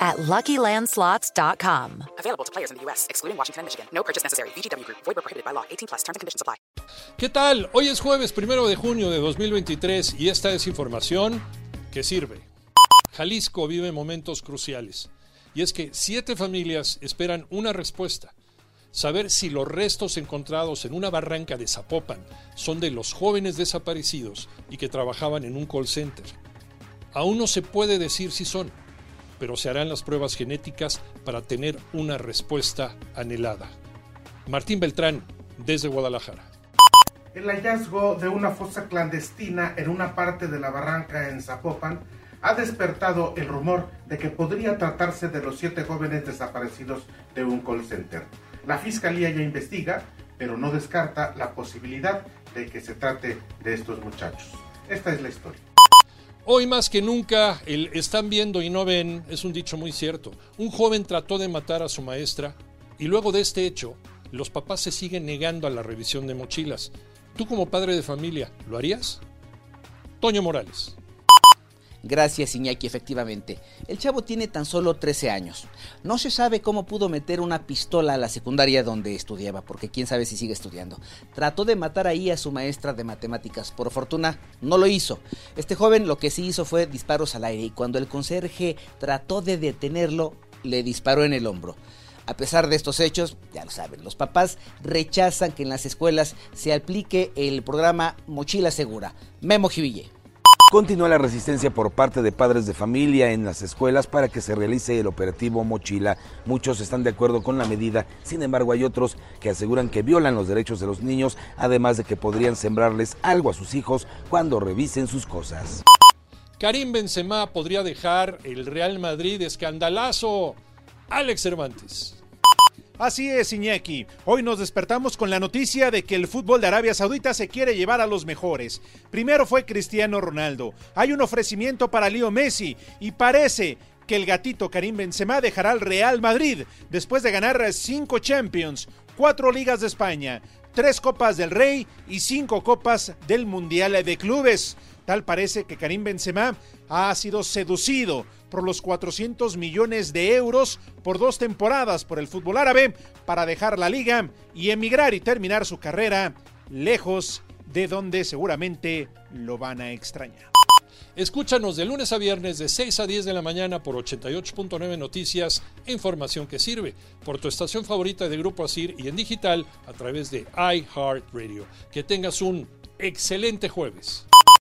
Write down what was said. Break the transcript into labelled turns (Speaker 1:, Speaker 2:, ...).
Speaker 1: at LuckyLandSlots.com.
Speaker 2: Available to players in the U.S., excluding Washington and Michigan. No purchase necessary. VGW Group. Void where prohibited by law. 18 plus. Terms and conditions apply.
Speaker 3: ¿Qué tal? Hoy es jueves primero de junio de 2023 y esta es información que sirve. Jalisco vive momentos cruciales y es que siete familias esperan una respuesta. Saber si los restos encontrados en una barranca de Zapopan son de los jóvenes desaparecidos y que trabajaban en un call center. Aún no se puede decir si son pero se harán las pruebas genéticas para tener una respuesta anhelada. Martín Beltrán, desde Guadalajara.
Speaker 4: El hallazgo de una fosa clandestina en una parte de la barranca en Zapopan ha despertado el rumor de que podría tratarse de los siete jóvenes desaparecidos de un call center. La fiscalía ya investiga, pero no descarta la posibilidad de que se trate de estos muchachos. Esta es la historia.
Speaker 3: Hoy más que nunca, el están viendo y no ven es un dicho muy cierto. Un joven trató de matar a su maestra y luego de este hecho, los papás se siguen negando a la revisión de mochilas. Tú como padre de familia, ¿lo harías? Toño Morales.
Speaker 5: Gracias, Iñaki, efectivamente. El chavo tiene tan solo 13 años. No se sabe cómo pudo meter una pistola a la secundaria donde estudiaba, porque quién sabe si sigue estudiando. Trató de matar ahí a su maestra de matemáticas. Por fortuna, no lo hizo. Este joven lo que sí hizo fue disparos al aire y cuando el conserje trató de detenerlo, le disparó en el hombro. A pesar de estos hechos, ya lo saben, los papás rechazan que en las escuelas se aplique el programa Mochila Segura. Memo Jiville.
Speaker 6: Continúa la resistencia por parte de padres de familia en las escuelas para que se realice el operativo Mochila. Muchos están de acuerdo con la medida, sin embargo hay otros que aseguran que violan los derechos de los niños, además de que podrían sembrarles algo a sus hijos cuando revisen sus cosas.
Speaker 3: Karim Benzema podría dejar el Real Madrid escandalazo. Alex Cervantes.
Speaker 7: Así es, Iñaki. Hoy nos despertamos con la noticia de que el fútbol de Arabia Saudita se quiere llevar a los mejores. Primero fue Cristiano Ronaldo. Hay un ofrecimiento para Leo Messi y parece que el gatito Karim Benzema dejará al Real Madrid después de ganar cinco Champions, cuatro ligas de España, tres Copas del Rey y cinco Copas del Mundial de Clubes. Tal parece que Karim Benzema ha sido seducido por los 400 millones de euros por dos temporadas por el fútbol árabe para dejar la liga y emigrar y terminar su carrera lejos de donde seguramente lo van a extrañar.
Speaker 3: Escúchanos de lunes a viernes de 6 a 10 de la mañana por 88.9 Noticias, información que sirve, por tu estación favorita de Grupo Asir y en digital a través de iHeartRadio. Que tengas un excelente jueves.